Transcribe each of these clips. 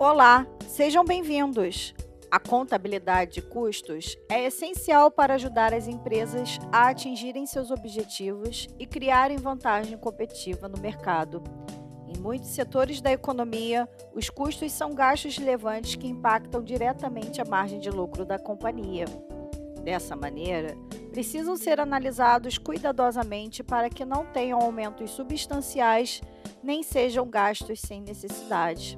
Olá, sejam bem-vindos. A contabilidade de custos é essencial para ajudar as empresas a atingirem seus objetivos e criarem vantagem competitiva no mercado. Em muitos setores da economia, os custos são gastos relevantes que impactam diretamente a margem de lucro da companhia. Dessa maneira, precisam ser analisados cuidadosamente para que não tenham aumentos substanciais nem sejam gastos sem necessidade.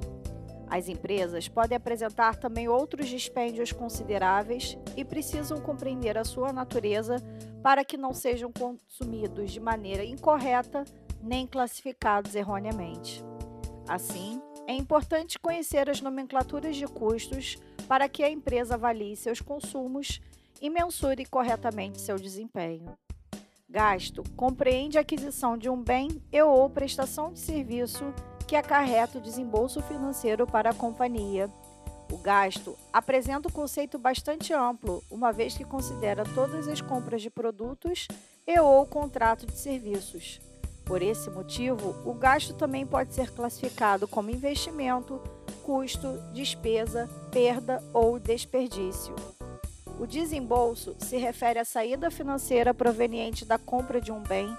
As empresas podem apresentar também outros dispêndios consideráveis e precisam compreender a sua natureza para que não sejam consumidos de maneira incorreta nem classificados erroneamente. Assim, é importante conhecer as nomenclaturas de custos para que a empresa avalie seus consumos e mensure corretamente seu desempenho. Gasto compreende a aquisição de um bem e ou prestação de serviço que acarreta o desembolso financeiro para a companhia. O gasto apresenta um conceito bastante amplo, uma vez que considera todas as compras de produtos e ou contrato de serviços. Por esse motivo, o gasto também pode ser classificado como investimento, custo, despesa, perda ou desperdício. O desembolso se refere à saída financeira proveniente da compra de um bem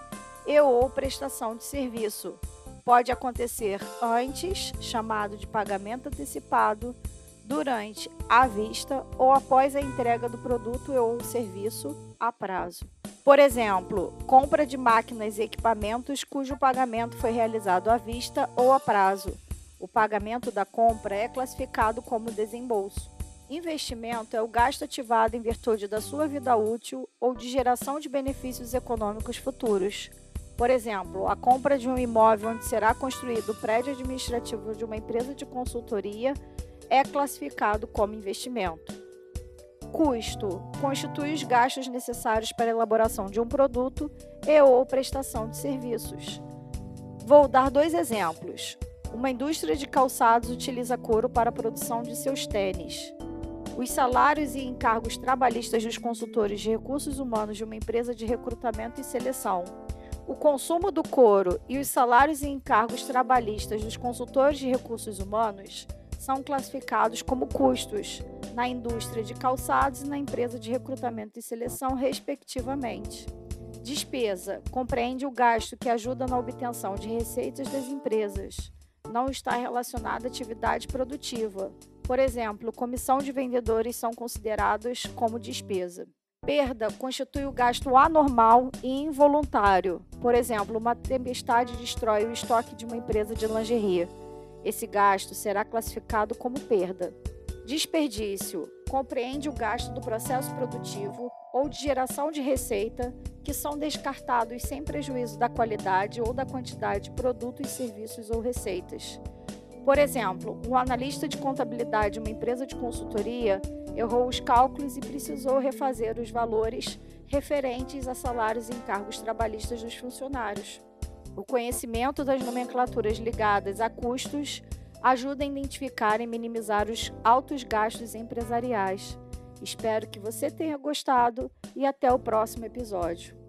e ou prestação de serviço, pode acontecer antes, chamado de pagamento antecipado, durante, à vista ou após a entrega do produto ou serviço a prazo. Por exemplo, compra de máquinas e equipamentos cujo pagamento foi realizado à vista ou a prazo. O pagamento da compra é classificado como desembolso. Investimento é o gasto ativado em virtude da sua vida útil ou de geração de benefícios econômicos futuros. Por exemplo, a compra de um imóvel onde será construído o prédio administrativo de uma empresa de consultoria é classificado como investimento. Custo constitui os gastos necessários para a elaboração de um produto e ou prestação de serviços. Vou dar dois exemplos. Uma indústria de calçados utiliza couro para a produção de seus tênis. Os salários e encargos trabalhistas dos consultores de recursos humanos de uma empresa de recrutamento e seleção o consumo do couro e os salários e encargos trabalhistas dos consultores de recursos humanos são classificados como custos na indústria de calçados e na empresa de recrutamento e seleção, respectivamente. Despesa compreende o gasto que ajuda na obtenção de receitas das empresas. Não está relacionada à atividade produtiva. Por exemplo, comissão de vendedores são considerados como despesa. Perda constitui o gasto anormal e involuntário. Por exemplo, uma tempestade destrói o estoque de uma empresa de lingerie. Esse gasto será classificado como perda. Desperdício compreende o gasto do processo produtivo ou de geração de receita que são descartados sem prejuízo da qualidade ou da quantidade de produtos, serviços ou receitas. Por exemplo, um analista de contabilidade de uma empresa de consultoria errou os cálculos e precisou refazer os valores referentes a salários e encargos trabalhistas dos funcionários. O conhecimento das nomenclaturas ligadas a custos ajuda a identificar e minimizar os altos gastos empresariais. Espero que você tenha gostado e até o próximo episódio.